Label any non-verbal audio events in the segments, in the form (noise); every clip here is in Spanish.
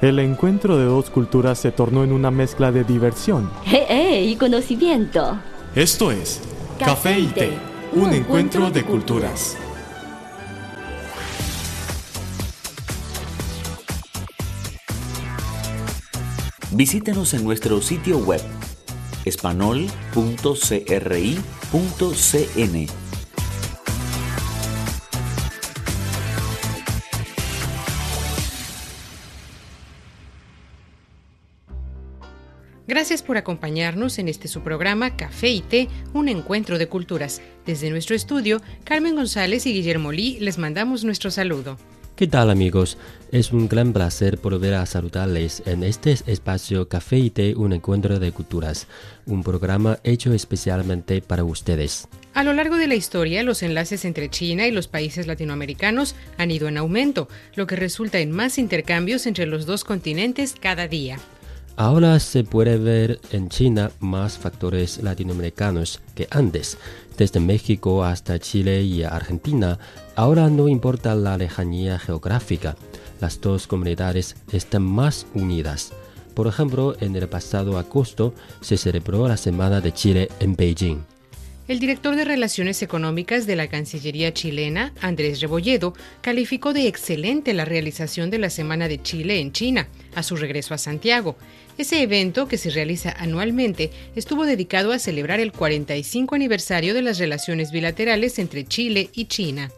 El encuentro de dos culturas se tornó en una mezcla de diversión. ¡Eh, eh! Y conocimiento. Esto es Café y té, un encuentro de culturas. Visítenos en nuestro sitio web espanol.cri.cn. Gracias por acompañarnos en este su programa Café y Té, un encuentro de culturas. Desde nuestro estudio, Carmen González y Guillermo Lee les mandamos nuestro saludo. ¿Qué tal amigos? Es un gran placer volver a saludarles en este espacio Café y Té, un encuentro de culturas, un programa hecho especialmente para ustedes. A lo largo de la historia, los enlaces entre China y los países latinoamericanos han ido en aumento, lo que resulta en más intercambios entre los dos continentes cada día. Ahora se puede ver en China más factores latinoamericanos que antes. Desde México hasta Chile y Argentina, ahora no importa la lejanía geográfica, las dos comunidades están más unidas. Por ejemplo, en el pasado agosto se celebró la Semana de Chile en Beijing. El director de Relaciones Económicas de la Cancillería chilena, Andrés Rebolledo, calificó de excelente la realización de la Semana de Chile en China, a su regreso a Santiago. Ese evento, que se realiza anualmente, estuvo dedicado a celebrar el 45 aniversario de las relaciones bilaterales entre Chile y China.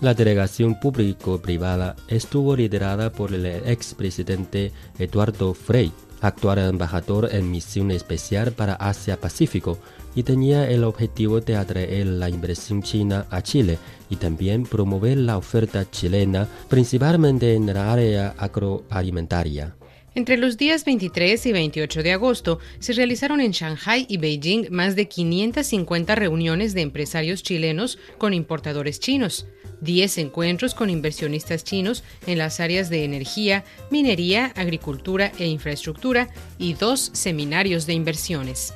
La delegación público-privada estuvo liderada por el expresidente Eduardo Frei, actual embajador en misión especial para Asia-Pacífico, y tenía el objetivo de atraer la inversión china a Chile y también promover la oferta chilena, principalmente en el área agroalimentaria. Entre los días 23 y 28 de agosto se realizaron en Shanghai y Beijing más de 550 reuniones de empresarios chilenos con importadores chinos, 10 encuentros con inversionistas chinos en las áreas de energía, minería, agricultura e infraestructura y dos seminarios de inversiones.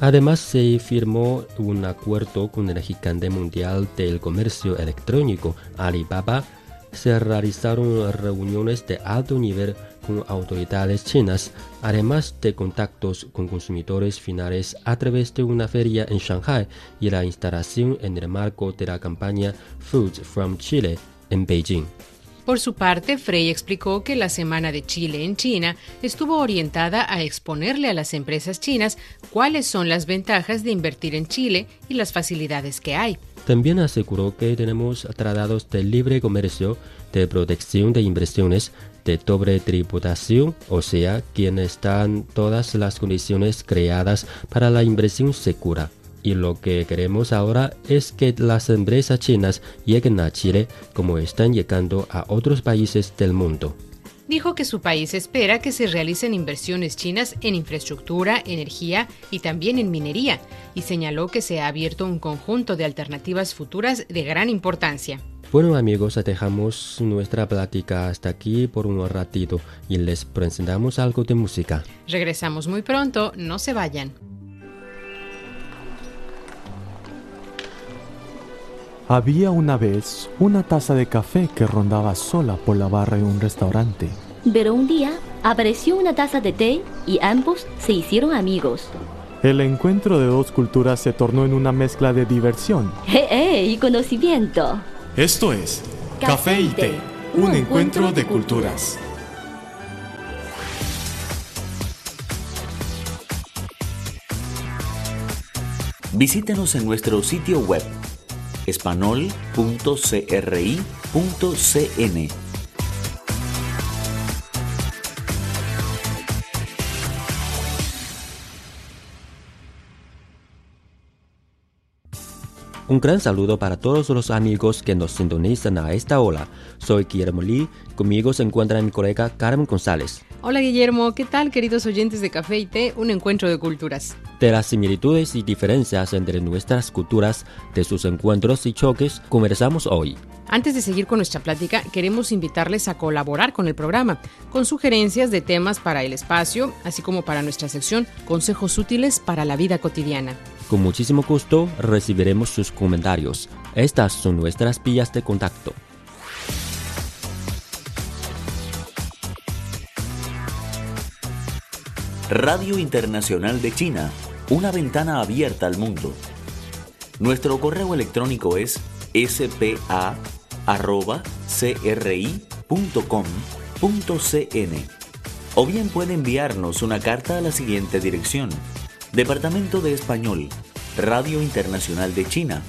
Además, se firmó un acuerdo con el gigante mundial del comercio electrónico, Alibaba. Se realizaron reuniones de alto nivel con autoridades chinas, además de contactos con consumidores finales a través de una feria en Shanghai y la instalación en el marco de la campaña Food from Chile en Beijing. Por su parte, Frey explicó que la Semana de Chile en China estuvo orientada a exponerle a las empresas chinas cuáles son las ventajas de invertir en Chile y las facilidades que hay. También aseguró que tenemos tratados de libre comercio, de protección de inversiones, de doble tributación, o sea, quienes están todas las condiciones creadas para la inversión segura. Y lo que queremos ahora es que las empresas chinas lleguen a Chile como están llegando a otros países del mundo. Dijo que su país espera que se realicen inversiones chinas en infraestructura, energía y también en minería, y señaló que se ha abierto un conjunto de alternativas futuras de gran importancia. Bueno amigos, dejamos nuestra plática hasta aquí por un ratito y les presentamos algo de música. Regresamos muy pronto, no se vayan. Había una vez una taza de café que rondaba sola por la barra de un restaurante. Pero un día apareció una taza de té y ambos se hicieron amigos. El encuentro de dos culturas se tornó en una mezcla de diversión. (laughs) ¡Eh, eh! Y conocimiento. Esto es Café y Té, un encuentro de culturas. Visítenos en nuestro sitio web espanol.cri.cn. Un gran saludo para todos los amigos que nos sintonizan a esta hora. Soy Guillermo Lee, conmigo se encuentra mi colega Carmen González. Hola Guillermo, ¿qué tal queridos oyentes de Café y Té? Un encuentro de culturas. De las similitudes y diferencias entre nuestras culturas, de sus encuentros y choques, conversamos hoy. Antes de seguir con nuestra plática, queremos invitarles a colaborar con el programa, con sugerencias de temas para el espacio, así como para nuestra sección Consejos útiles para la vida cotidiana. Con muchísimo gusto recibiremos sus comentarios. Estas son nuestras vías de contacto. Radio Internacional de China, una ventana abierta al mundo. Nuestro correo electrónico es spa.cri.com.cn o bien puede enviarnos una carta a la siguiente dirección. Departamento de Español, Radio Internacional de China,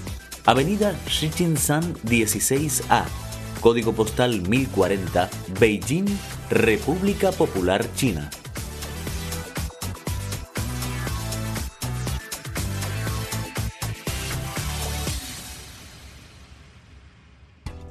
Avenida Shichinshan 16A, Código Postal 1040, Beijing, República Popular China.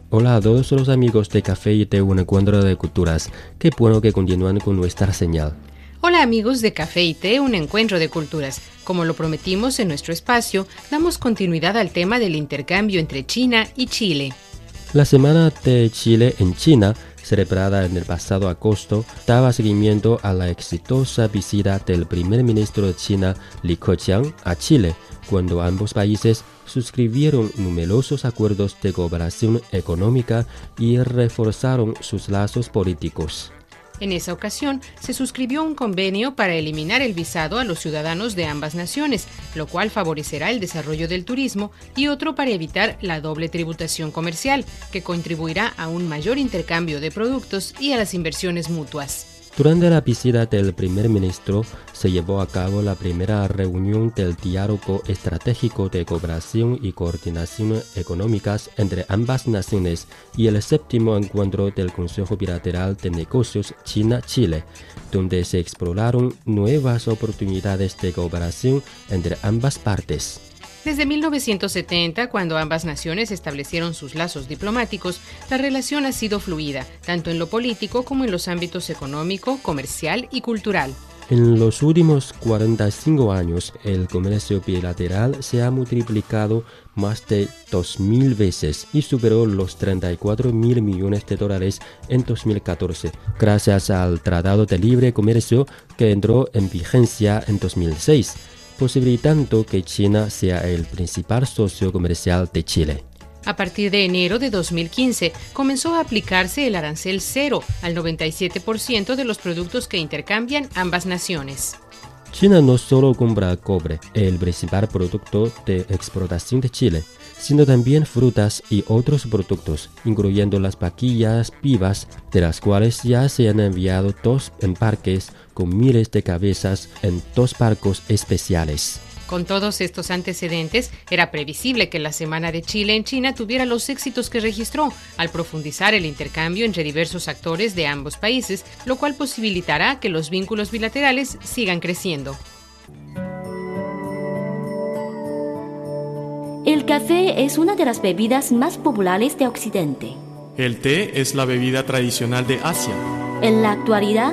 Hola a todos los amigos de Café y Té, un encuentro de culturas. Qué bueno que continúan con nuestra señal. Hola amigos de Café y Té, un encuentro de culturas. Como lo prometimos en nuestro espacio, damos continuidad al tema del intercambio entre China y Chile. La Semana de Chile en China, celebrada en el pasado agosto, daba seguimiento a la exitosa visita del primer ministro de China, Li Keqiang, a Chile, cuando ambos países suscribieron numerosos acuerdos de cooperación económica y reforzaron sus lazos políticos. En esa ocasión, se suscribió un convenio para eliminar el visado a los ciudadanos de ambas naciones, lo cual favorecerá el desarrollo del turismo, y otro para evitar la doble tributación comercial, que contribuirá a un mayor intercambio de productos y a las inversiones mutuas. Durante la visita del primer ministro se llevó a cabo la primera reunión del diálogo estratégico de cooperación y coordinación económicas entre ambas naciones y el séptimo encuentro del Consejo Bilateral de Negocios China-Chile, donde se exploraron nuevas oportunidades de cooperación entre ambas partes. Desde 1970, cuando ambas naciones establecieron sus lazos diplomáticos, la relación ha sido fluida, tanto en lo político como en los ámbitos económico, comercial y cultural. En los últimos 45 años, el comercio bilateral se ha multiplicado más de 2.000 veces y superó los 34 mil millones de dólares en 2014, gracias al Tratado de Libre Comercio que entró en vigencia en 2006 posibilitando que China sea el principal socio comercial de Chile. A partir de enero de 2015 comenzó a aplicarse el arancel cero al 97% de los productos que intercambian ambas naciones. China no solo compra cobre, el principal producto de exportación de Chile, sino también frutas y otros productos, incluyendo las vaquillas vivas, de las cuales ya se han enviado dos embarques con miles de cabezas en dos barcos especiales. Con todos estos antecedentes, era previsible que la Semana de Chile en China tuviera los éxitos que registró al profundizar el intercambio entre diversos actores de ambos países, lo cual posibilitará que los vínculos bilaterales sigan creciendo. El café es una de las bebidas más populares de Occidente. El té es la bebida tradicional de Asia. En la actualidad,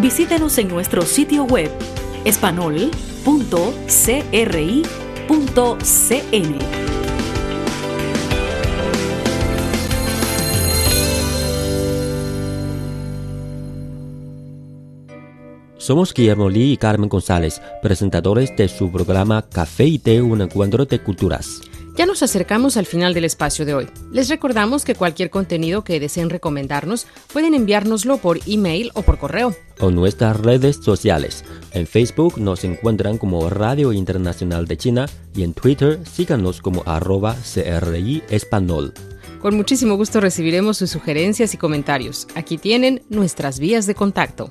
Visítenos en nuestro sitio web espanol.cri.cn. Somos Guillermo Lee y Carmen González, presentadores de su programa Café y Té, un encuentro de culturas. Ya nos acercamos al final del espacio de hoy. Les recordamos que cualquier contenido que deseen recomendarnos pueden enviárnoslo por email o por correo. O nuestras redes sociales. En Facebook nos encuentran como Radio Internacional de China y en Twitter síganos como arroba CRI Español. Con muchísimo gusto recibiremos sus sugerencias y comentarios. Aquí tienen nuestras vías de contacto.